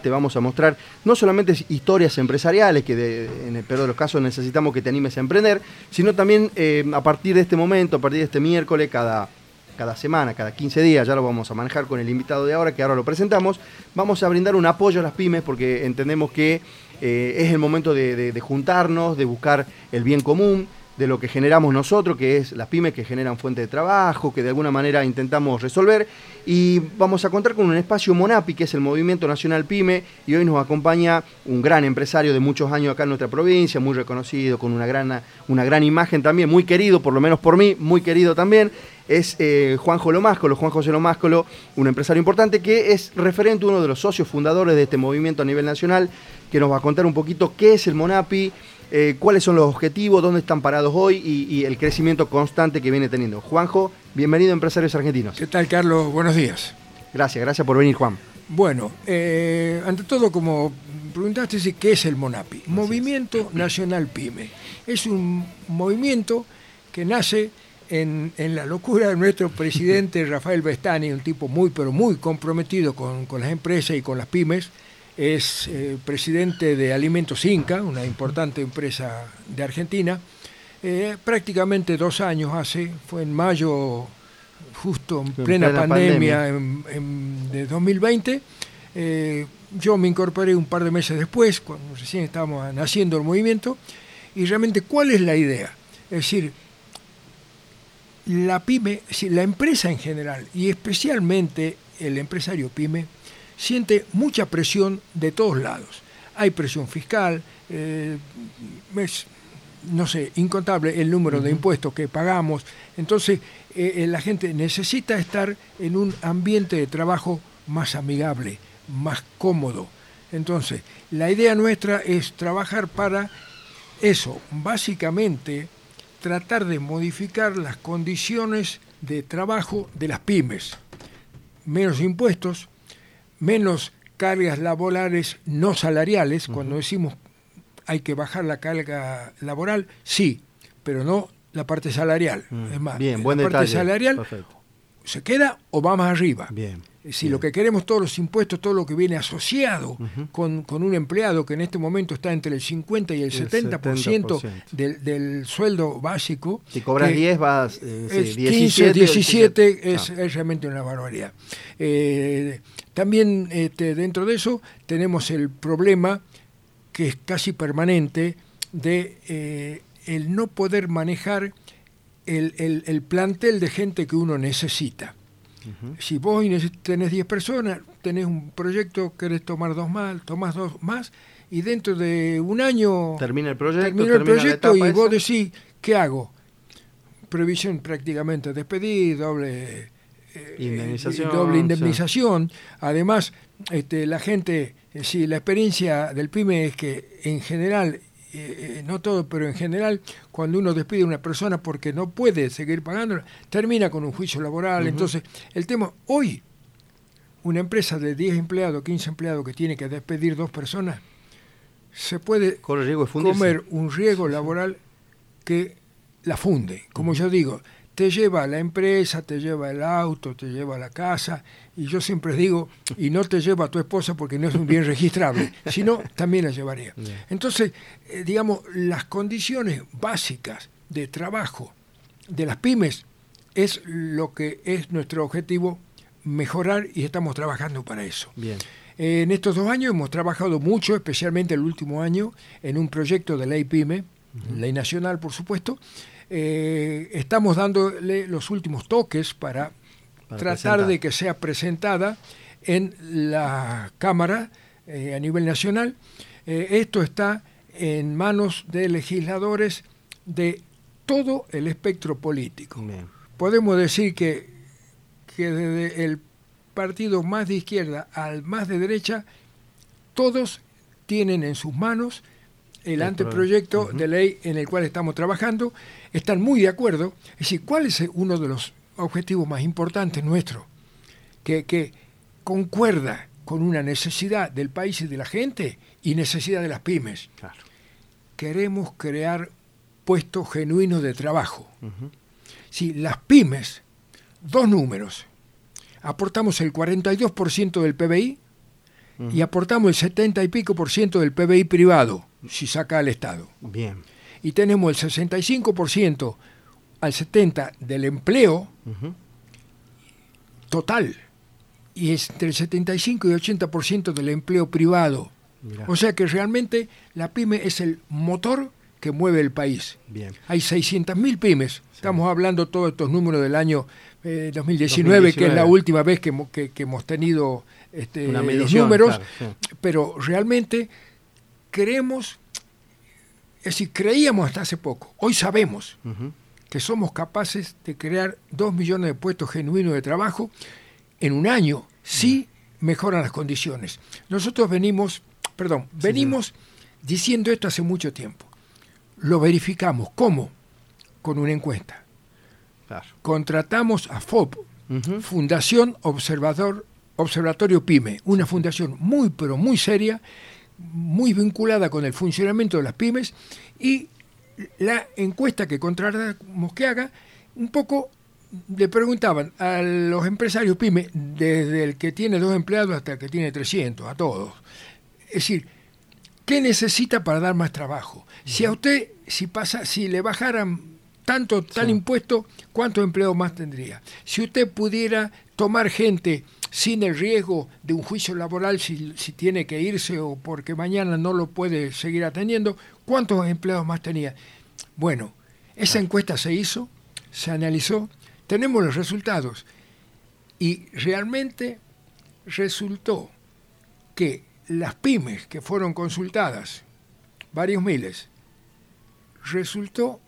Te vamos a mostrar no solamente historias empresariales, que en el peor de los casos necesitamos que te animes a emprender, sino también eh, a partir de este momento, a partir de este miércoles, cada, cada semana, cada 15 días, ya lo vamos a manejar con el invitado de ahora, que ahora lo presentamos, vamos a brindar un apoyo a las pymes porque entendemos que eh, es el momento de juntarnos, de buscar el bien común, de lo que generamos nosotros, que es las pymes que generan fuente de trabajo, que de alguna manera intentamos resolver. Y vamos a contar con un espacio Monapi, que es el Movimiento Nacional Pyme, y hoy nos acompaña un gran empresario de muchos años acá en nuestra provincia, muy reconocido, con una gran, una gran imagen también, muy querido, por lo menos por mí, muy querido también. Es eh, Juanjo Lomáscolo, Juan José Lomáscolo, un empresario importante que es referente, uno de los socios fundadores de este movimiento a nivel nacional, que nos va a contar un poquito qué es el Monapi, eh, cuáles son los objetivos, dónde están parados hoy y, el crecimiento constante que viene teniendo. Juanjo, bienvenido a Empresarios Argentinos. ¿Qué tal, Carlos? Buenos días. Gracias, gracias por venir, Juan. Bueno, eh, ante todo, como preguntaste, ¿qué es el MONAPI? Movimiento Nacional PYME. Es un movimiento que nace en, la locura de nuestro presidente Rafael Bestani, un tipo muy, pero muy comprometido con, con las empresas y con las pymes, es eh, presidente de Alimentos Inca, una importante empresa de Argentina. Eh, prácticamente dos años hace, fue en mayo, justo en, plena, pandemia, de 2020. Eh, yo me incorporé un par de meses después, cuando recién estábamos naciendo el movimiento, y realmente, ¿cuál es la idea? Es decir, la pyme, la empresa en general, y especialmente el empresario pyme, siente mucha presión de todos lados. Hay presión fiscal, eh, es, no sé, incontable el número de impuestos que pagamos. Entonces, eh, eh, la gente necesita estar en un ambiente de trabajo más amigable, más cómodo. Entonces, la idea nuestra es trabajar para eso, básicamente tratar de modificar las condiciones de trabajo de las pymes. Menos impuestos, menos cargas laborales no salariales, cuando decimos hay que bajar la carga laboral, sí, pero no la parte salarial. Mm, es más, bien, buen la parte salarial se queda o va más arriba. Bien. Si lo que queremos, todos los impuestos, todo lo que viene asociado con, un empleado que en este momento está entre el 50 y el, 70%, Del, sueldo básico. Si cobras 10, vas. Eh, 15, 17, es, realmente una barbaridad. Eh, también este, dentro de eso tenemos el problema que es casi permanente de eh, el no poder manejar el, plantel de gente que uno necesita. Si vos tenés 10 personas, tenés un proyecto, querés tomar dos más, tomás dos más, y dentro de un año termina el proyecto, termina el proyecto y vos decís, ¿qué hago? Previsión prácticamente, despedir, doble eh, indemnización, doble indemnización. Además, este, la gente, eh, si la experiencia del PYME es que en general eh, no todo, pero en general, cuando uno despide a una persona porque no puede seguir pagando, termina con un juicio laboral. Entonces, el tema, hoy, una empresa de 10 empleados, 15 empleados que tiene que despedir dos personas, se puede comer un riesgo laboral que la funde. Como yo digo, te lleva a la empresa, te lleva el auto, te lleva a la casa, y yo siempre digo, y no te lleva a tu esposa porque no es un bien registrable, sino también la llevaría. Entonces, eh, digamos, las condiciones básicas de trabajo de las pymes es lo que es nuestro objetivo mejorar y estamos trabajando para eso. Bien. en estos dos años hemos trabajado mucho, especialmente el último año, en un proyecto de ley PYME, ley nacional por supuesto, eh, estamos dándole los últimos toques para, tratar de que sea presentada en la Cámara eh, a nivel nacional. Eh, esto está en manos de legisladores de todo el espectro político. Podemos decir que, que desde el partido más de izquierda al más de derecha, todos tienen en sus manos el, anteproyecto de ley en el cual estamos trabajando, están muy de acuerdo. Es decir, ¿cuál es uno de los objetivos más importantes nuestros? Que, concuerda con una necesidad del país y de la gente y necesidad de las pymes. Queremos crear puestos genuinos de trabajo. Si las pymes, dos números, aportamos el 42% del PBI y aportamos el 70 y pico por ciento del PBI privado, si saca al Estado. Bien. Y tenemos el 65 por ciento al 70 del empleo total y es entre el 75 y 80 por ciento del empleo privado. Mirá. O sea que realmente la pyme es el motor que mueve el país. Bien. Hay 600.000 pymes. Estamos hablando todos estos números del año eh, 2019, que es la 2019. última vez que, que- que hemos tenido este, los números, claro, pero realmente creemos, es decir, creíamos hasta hace poco, hoy sabemos que somos capaces de crear dos millones de puestos genuinos de trabajo en un año, si mejoran las condiciones. Nosotros venimos, perdón, venimos diciendo esto hace mucho tiempo. Lo verificamos. ¿Cómo? Con una encuesta. Claro. Contratamos a FOP. Fundación Observador, Observatorio PYME, una fundación muy, pero muy seria, muy vinculada con el funcionamiento de las pymes, y la encuesta que contratamos que haga, un poco le preguntaban a los empresarios pyme, desde el que tiene dos empleados hasta el que tiene 300, a todos. Es decir, ¿qué necesita para dar más trabajo? Si a usted, si pasa, si le bajaran tanto tal Sí. impuesto, ¿cuántos empleos más tendría? Si usted pudiera tomar gente sin el riesgo de un juicio laboral si, si tiene que irse o porque mañana no lo puede seguir atendiendo, ¿cuántos empleos más tenía? Bueno, esa encuesta se hizo, se analizó, tenemos los resultados. Y realmente resultó que las pymes que fueron consultadas, varios miles, resultó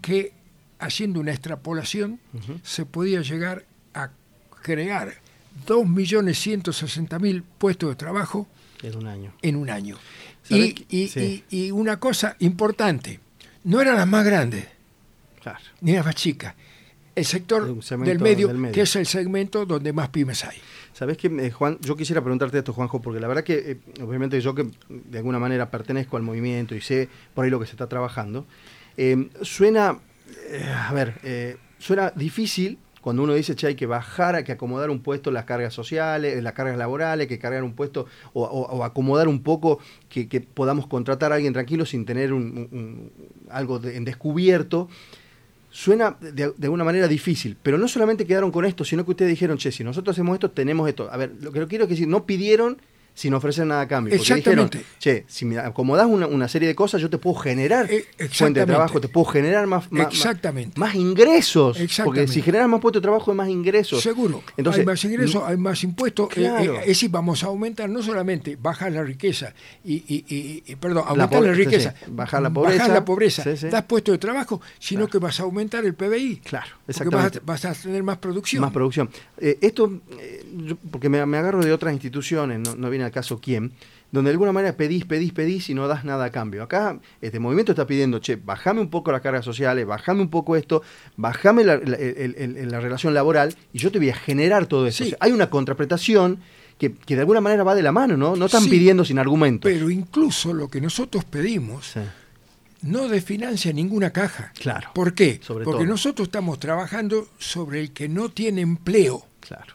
que haciendo una extrapolación se podía llegar a crear 2.160.000 puestos de trabajo En un año. en un año. ¿Sabe Y, y- Sí. y- y una cosa importante, no eran las más grandes Claro. ni las más chicas. El sector del medio, del medio. que es el segmento donde más pymes hay. ¿Sabés qué, eh, Juan? Yo quisiera preguntarte esto, Juanjo, porque la verdad que, eh, obviamente, yo que de alguna manera pertenezco al movimiento y sé por ahí lo que se está trabajando, eh, suena, a ver, suena difícil cuando uno dice, che, hay que bajar, hay que acomodar un puesto las cargas sociales, las cargas laborales, que cargar un puesto o, o- o acomodar un poco que, podamos contratar a alguien tranquilo sin tener un, algo en descubierto. Suena de, de alguna manera difícil, pero no solamente quedaron con esto, sino que ustedes dijeron, che, si nosotros hacemos esto, tenemos esto. A ver, lo que quiero decir, no pidieron sin ofrecer nada a cambio. Porque Exactamente. dijeron, che, si me acomodás una, una serie de cosas, yo te puedo generar Eh, fuente de trabajo, te puedo generar más, más, Exactamente. más ingresos. Porque Exactamente. si generas más puestos de trabajo, hay más ingresos. Seguro. Entonces, hay más ingresos, hay más impuestos. eh, Claro. eh, es decir, vamos a aumentar no solamente bajar la riqueza y, y- y- y- perdón, aumentar la, riqueza, sí. Bajar la pobreza. bajar la pobreza, Sí, das puestos de trabajo, sino Claro. que vas a aumentar el PBI. Claro, Porque vas exactamente. a, vas a tener más producción. Más producción. Eh, esto, porque me, me agarro de otras instituciones, no, no viene al caso quién, donde de alguna manera pedís, pedís, pedís y no das nada a cambio. Acá este movimiento está pidiendo, che, bajame un poco las cargas sociales, bajame un poco esto, bajame la, la- el- el- el- la relación laboral y yo te voy a generar todo eso. Sí. O sea, hay una contraprestación que, que de alguna manera va de la mano, ¿no? No están Sí, pidiendo sin argumento. Pero incluso lo que nosotros pedimos Sí, no desfinancia ninguna caja. Claro. ¿Por qué? Sobre Porque todo. nosotros estamos trabajando sobre el que no tiene empleo. claro.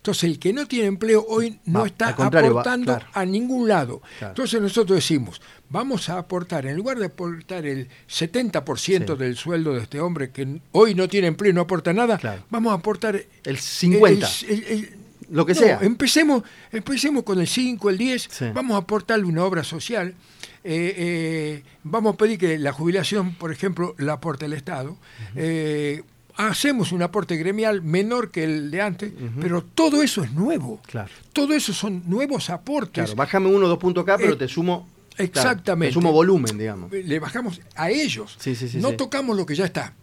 Entonces, el que no tiene empleo hoy no Va, está va, aportando claro. a ningún lado. Claro. Entonces, nosotros decimos, vamos a aportar, en lugar de aportar el 70% Sí. del sueldo de este hombre que hoy no tiene empleo y no aporta nada, Claro. vamos a aportar El 50, el- el- el- lo que no, sea. Empecemos, empecemos con el 5, el 10, Sí. vamos a aportarle una obra social. eh, eh, vamos a pedir que la jubilación, por ejemplo, la aporte el Estado. Eh, hacemos un aporte gremial menor que el de antes, pero todo eso es nuevo. Claro. Todo eso son nuevos aportes. Claro, bájame uno o dos puntos acá, pero Eh, te sumo. claro, exactamente. te sumo volumen, digamos. Le bajamos a ellos. Sí, sí, sí, no tocamos lo que ya está.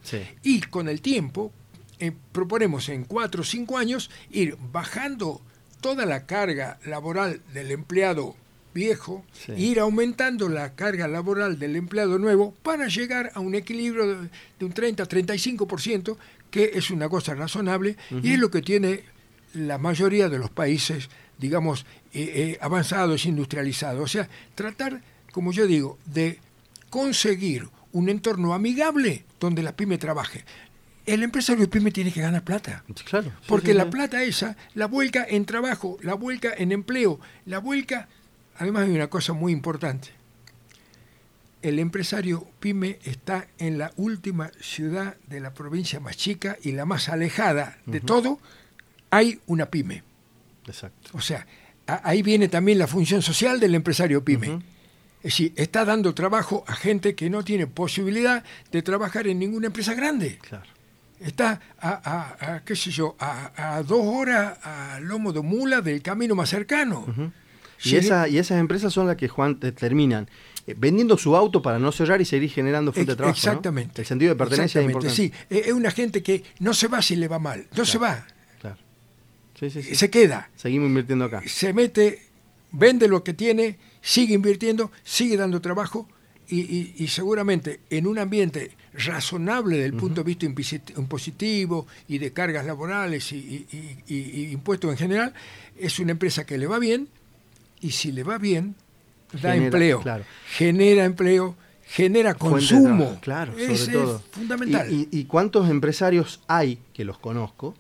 Y con el tiempo, eh, proponemos en cuatro o cinco años ir bajando toda la carga laboral del empleado viejo Sí. e ir aumentando la carga laboral del empleado nuevo para llegar a un equilibrio de, de un 30-35%, que es una cosa razonable y es lo que tiene la mayoría de los países, digamos, eh, eh, avanzados, industrializados. O sea, tratar, como yo digo, de conseguir un entorno amigable donde la pyme trabaje. el empresario pyme tiene que ganar plata. Claro. Porque la plata esa la vuelca en trabajo, la vuelca en empleo, la vuelca... Además hay una cosa muy importante. El empresario pyme está en la última ciudad de la provincia más chica y la más alejada de todo. Hay una pyme. Exacto. O sea, ahí viene también la función social del empresario pyme. Es decir, está dando trabajo a gente que no tiene posibilidad de trabajar en ninguna empresa grande. Claro. Está a, qué sé yo, a, dos horas a lomo de mula del camino más cercano. Y, esa, y esas empresas son las que, Juan, terminan eh, vendiendo su auto para no cerrar y seguir generando fuente de trabajo. Exactamente. El sentido de pertenencia es importante. Sí, es una gente que no se va si le va mal, no se va. Claro. Sí, sí, sí. Se queda. Seguimos invirtiendo acá. Se mete, vende lo que tiene, sigue invirtiendo, sigue dando trabajo y, seguramente en un ambiente razonable del punto de vista impositivo y de cargas laborales y, impuestos en general, es una empresa que le va bien y si le va bien, da empleo, genera empleo, genera consumo. Claro, sobre todo. Es fundamental. ¿Y, cuántos empresarios hay, que los conozco,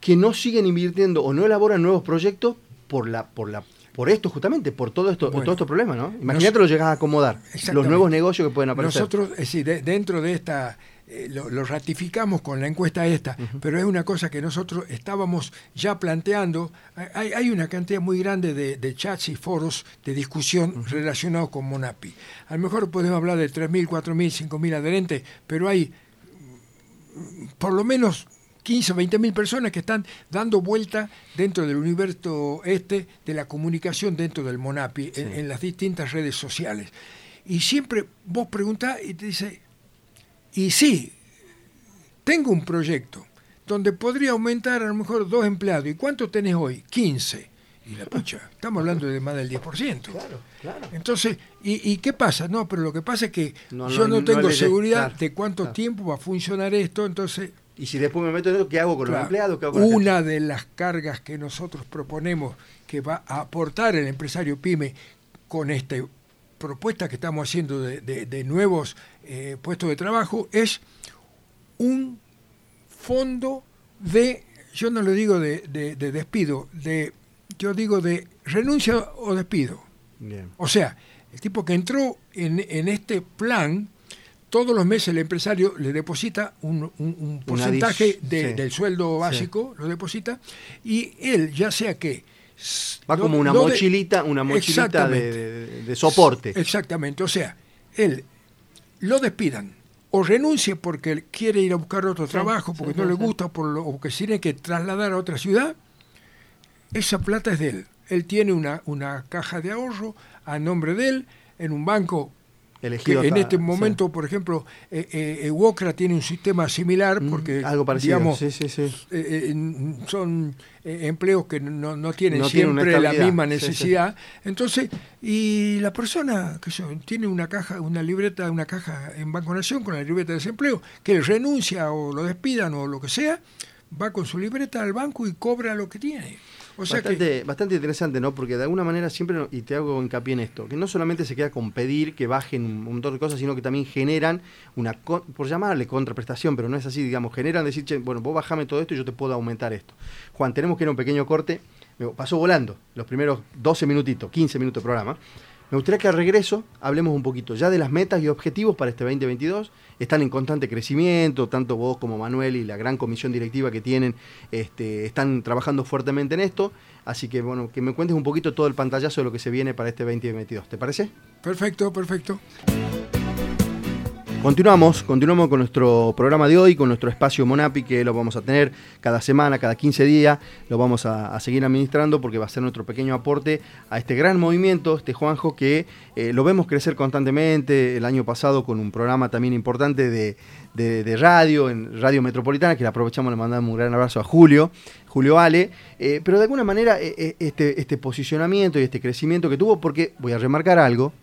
que no siguen invirtiendo o no elaboran nuevos proyectos por la, por la por esto justamente, por todo esto, todo estos problemas, ¿no? Imagínate lo llegas a acomodar, los nuevos negocios que pueden aparecer. Nosotros, es decir, dentro de esta, eh, lo, ratificamos con la encuesta esta, pero es una cosa que nosotros estábamos ya planteando. Hay, hay una cantidad muy grande de, chats y foros de discusión relacionados con Monapi. A lo mejor podemos hablar de 3.000, 4.000, 5.000 adherentes, pero hay mm, por lo menos 15 o 20 mil personas que están dando vuelta dentro del universo este de la comunicación dentro del Monapi, en, las distintas redes sociales. Y siempre vos preguntás y te dice, y sí, tengo un proyecto donde podría aumentar a lo mejor dos empleados. ¿Y cuánto tenés hoy? 15. Y la pucha, estamos hablando de más del 10%. Claro, claro. Entonces, ¿y, qué pasa? No, pero lo que pasa es que yo no, tengo seguridad de cuánto tiempo va a funcionar esto, entonces y si después me meto en eso, ¿qué hago con los empleados? Una de las cargas que nosotros proponemos que va a aportar el empresario PYME con esta propuesta que estamos haciendo de, nuevos eh, puestos de trabajo es un fondo de, yo no lo digo de, despido, de, yo digo de renuncia o despido. O sea, el tipo que entró en, en este plan todos los meses el empresario le deposita un, porcentaje del sueldo básico, lo deposita, y él, ya sea que... Va como una mochilita, una mochilita de, soporte. Exactamente, o sea, él lo despidan o renuncie porque quiere ir a buscar otro trabajo, porque no le gusta, por lo, o que tiene que trasladar a otra ciudad, esa plata es de él. Él tiene una, una caja de ahorro a nombre de él, en un banco en este momento, por ejemplo, eh, eh, tiene un sistema similar mm, porque, algo parecido. digamos, sí, sí, sí. Eh, son eh, empleos que no, tienen siempre la misma necesidad. Entonces, y la persona que tiene una caja, una libreta, una caja en Banco Nación con la libreta de desempleo, que renuncia o lo despidan o lo que sea, va con su libreta al banco y cobra lo que tiene bastante, bastante interesante, ¿no? Porque de alguna manera siempre, y te hago hincapié en esto, que no solamente se queda con pedir que bajen un montón de cosas, sino que también generan una, por llamarle contraprestación, pero no es así, digamos, generan decir, bueno, vos bajame todo esto y yo te puedo aumentar esto. Juan, tenemos que ir a un pequeño corte, pasó volando los primeros 12 minutitos, 15 minutos de programa. Me gustaría que al regreso hablemos un poquito ya de las metas y objetivos para este 2022. Están en constante crecimiento, tanto vos como Manuel y la gran comisión directiva que tienen este, están trabajando fuertemente en esto. Así que bueno, que me cuentes un poquito todo el pantallazo de lo que se viene para este 2022. ¿Te parece? Perfecto, perfecto. Continuamos, continuamos con nuestro programa de hoy, con nuestro espacio Monapi, que lo vamos a tener cada semana, cada 15 días, lo vamos a, seguir administrando porque va a ser nuestro pequeño aporte a este gran movimiento, este Juanjo, que eh, lo vemos crecer constantemente, el año pasado con un programa también importante de, radio, en Radio Metropolitana, que le aprovechamos, le mandamos un gran abrazo a Julio, Julio Ale, eh, pero de alguna manera eh, este, este posicionamiento y este crecimiento que tuvo, porque voy a remarcar algo,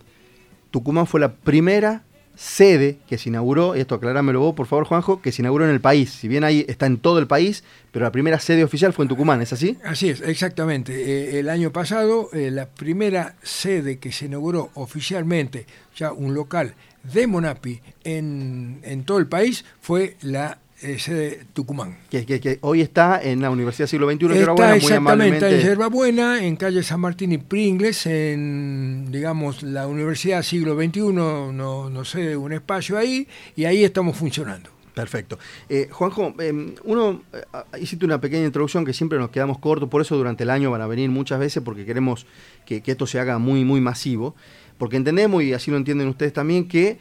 Tucumán fue la primera sede que se inauguró, esto aclarámelo vos, por favor, Juanjo, que se inauguró en el país. Si bien ahí está en todo el país, pero la primera sede oficial fue en Tucumán, ¿es así? Así es, exactamente. Eh, el año pasado, eh, la primera sede que se inauguró oficialmente, ya un local de Monapi en, todo el país, fue la sede Tucumán. Que, que, hoy está en la Universidad Siglo XXI, está buena, exactamente en Yerba Buena, en calle San Martín y Pringles, en, digamos, la Universidad Siglo XXI, no, no sé, un espacio ahí, y ahí estamos funcionando. Perfecto. Eh, Juanjo, em, uno, eh, hiciste una pequeña introducción que siempre nos quedamos cortos, por eso durante el año van a venir muchas veces, porque queremos que, esto se haga muy, muy masivo, porque entendemos, y así lo entienden ustedes también, que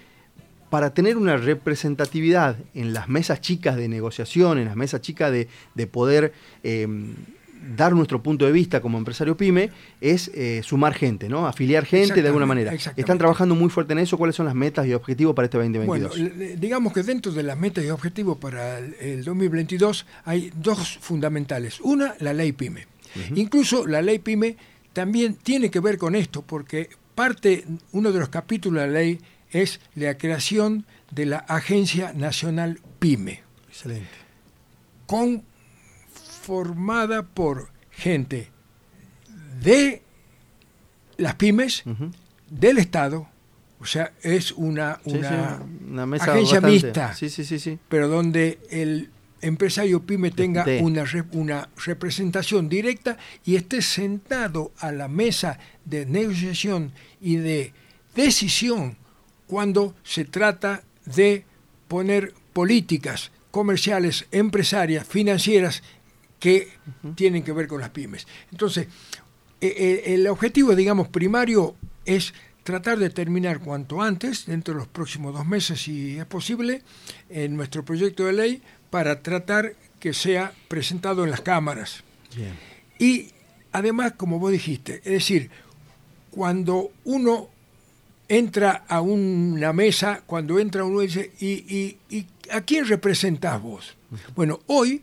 para tener una representatividad en las mesas chicas de negociación, en las mesas chicas de, de poder em, dar nuestro punto de vista como empresario pyme es eh, sumar gente, ¿no? Afiliar gente de alguna manera. Están trabajando muy fuerte en eso. ¿Cuáles son las metas y objetivos para este 2022? Bueno, digamos que dentro de las metas y objetivos para el 2022 hay dos fundamentales. Una, la ley pyme. Incluso la ley pyme también tiene que ver con esto, porque parte, uno de los capítulos de la ley es la creación de la Agencia Nacional PYME. Excelente. Con formada por gente de las pymes, del Estado, o sea, es una, una, agencia mixta, pero donde el empresario pyme tenga una, una representación directa y esté sentado a la mesa de negociación y de decisión cuando se trata de poner políticas comerciales, empresarias, financieras que tienen que ver con las pymes. Entonces, e, e, el objetivo, digamos, primario es tratar de terminar cuanto antes, dentro de los próximos dos meses, si es posible, en nuestro proyecto de ley para tratar que sea presentado en las cámaras. Y además, como vos dijiste, es decir, cuando uno entra a una mesa, cuando entra uno dice, ¿y, y a quién representás vos? Bueno, hoy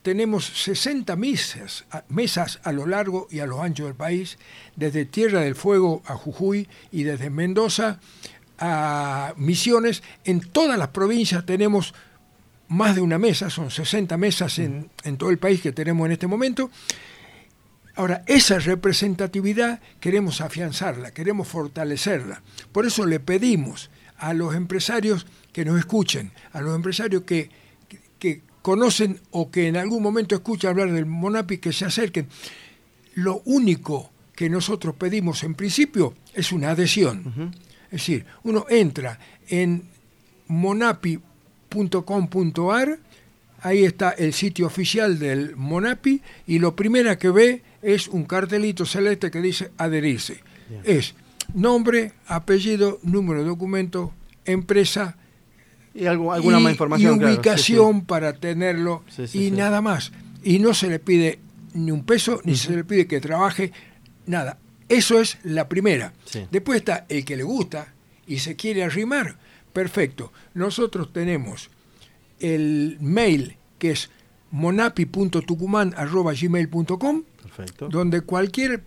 tenemos 60 mesas, mesas a lo largo y a lo ancho del país, desde Tierra del Fuego a Jujuy y desde Mendoza a Misiones. En todas las provincias tenemos más de una mesa, son 60 mesas en, en todo el país que tenemos en este momento. Ahora, esa representatividad queremos afianzarla, queremos fortalecerla. Por eso le pedimos a los empresarios que nos escuchen, a los empresarios que, que conocen o que en algún momento escuchan hablar del Monapi, que se acerquen. Lo único que nosotros pedimos en principio es una adhesión. Es decir, uno entra en monapi.com.ar, ahí está el sitio oficial del Monapi, y lo primero que ve es un cartelito celeste que dice adherirse. Es nombre, apellido, número de documento, empresa, y alguna más información. Y ubicación para tenerlo y nada más. Y no se le pide ni un peso, ni se le pide que trabaje, nada. Eso es la primera. Después está el que le gusta y se quiere arrimar. Perfecto. Nosotros tenemos el mail que es donde cualquier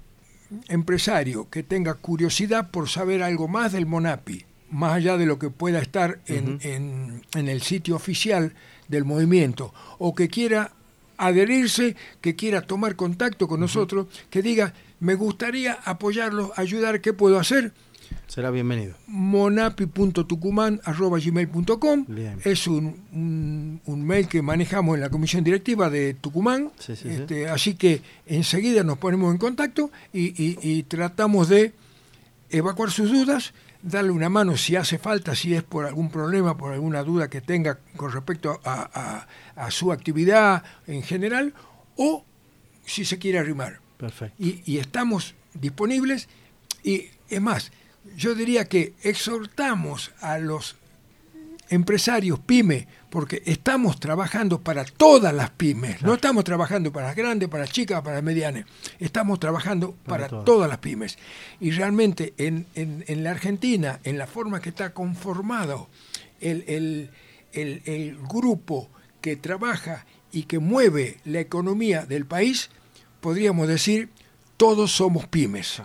empresario que tenga curiosidad por saber algo más del Monapi, más allá de lo que pueda estar en, el sitio oficial del movimiento, o que quiera adherirse, que quiera tomar contacto con nosotros, que diga, me gustaría apoyarlo, ayudar, ¿qué puedo hacer? Será bienvenido. monapi.tucuman.gmail.com Es un, un, mail que manejamos en la comisión directiva de Tucumán. este, así que enseguida nos ponemos en contacto y, y tratamos de evacuar sus dudas darle una mano si hace falta, si es por algún problema, por alguna duda que tenga con respecto a, su actividad en general, o si se quiere arrimar. Perfecto. Y, y estamos disponibles y es más, yo diría que exhortamos a los empresarios pyme, porque estamos trabajando para todas las pymes, no estamos trabajando para las grandes, para las chicas, para las medianas, estamos trabajando para, todas. las pymes. Y realmente en, en, la Argentina, en la forma que está conformado el, el, el, grupo que trabaja y que mueve la economía del país, podríamos decir, todos somos pymes.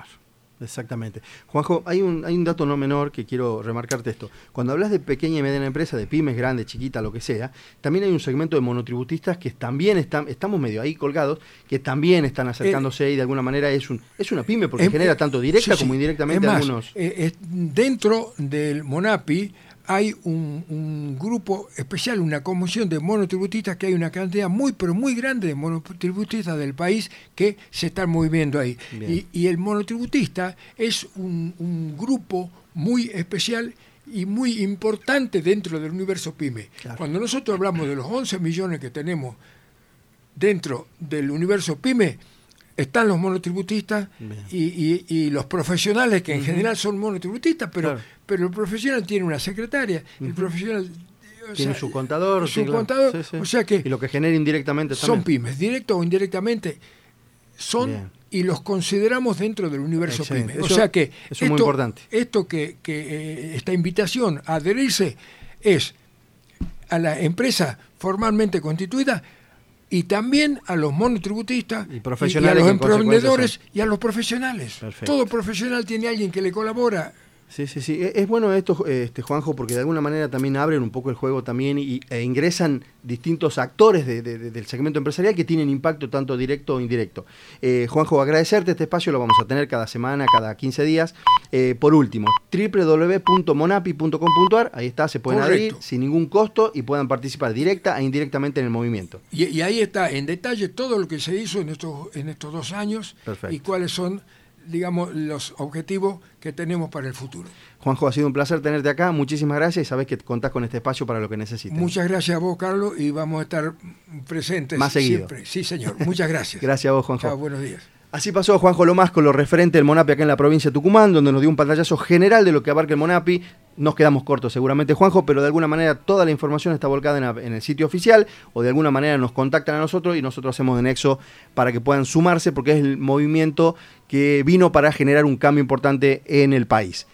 Exactamente. Juanjo, hay un, hay un dato no menor que quiero remarcarte esto. Cuando hablas de pequeña y mediana empresa, de pymes, grande, chiquita, lo que sea, también hay un segmento de monotributistas que también están, estamos medio ahí colgados, que también están acercándose y de alguna manera es un es una pyme porque genera tanto directa como indirectamente es algunos. Eh, dentro del Monapi hay un, grupo especial, una comisión de monotributistas, que hay una cantidad muy, pero muy grande de monotributistas del país que se están moviendo ahí. Y, el monotributista es un, grupo muy especial y muy importante dentro del universo PYME. Cuando nosotros hablamos de los 11 millones que tenemos dentro del universo PYME, están los monotributistas y, los profesionales que en general son monotributistas, pero, pero el profesional tiene una secretaria, el profesional tiene su contador, su contador, o sea que y lo que genera indirectamente son pymes, directo o indirectamente son y los consideramos dentro del universo pymes. o sea que esto, muy importante. esto que, que eh, esta invitación a adherirse es a la empresa formalmente constituida y también a los monotributistas y, a los emprendedores y a los profesionales. Todo profesional tiene alguien que le colabora Sí, sí, sí. E, es bueno esto, este, Juanjo, porque de alguna manera también abren un poco el juego también y, e ingresan distintos actores del segmento empresarial que tienen impacto tanto directo o indirecto. Eh, Juanjo, agradecerte este espacio, lo vamos a tener cada semana, cada 15 días. Eh, por último, www.monapi.com.ar, ahí está, se pueden abrir sin ningún costo y puedan participar directa e indirectamente en el movimiento. Y, ahí está en detalle todo lo que se hizo en estos, en estos dos años y cuáles son digamos, los objetivos que tenemos para el futuro. Juanjo, ha sido un placer tenerte acá. Muchísimas gracias y sabes que contás con este espacio para lo que necesites. Muchas gracias a vos, Carlos, y vamos a estar presentes Más seguido. siempre. Sí, señor. Muchas gracias. gracias a vos, Juanjo. Chao, buenos días. Así pasó Juanjo Lomas con lo referente del Monapi acá en la provincia de Tucumán, donde nos dio un pantallazo general de lo que abarca el Monapi. Nos quedamos cortos seguramente, Juanjo, pero de alguna manera toda la información está volcada en, el sitio oficial o de alguna manera nos contactan a nosotros y nosotros hacemos de nexo para que puedan sumarse porque es el movimiento que vino para generar un cambio importante en el país.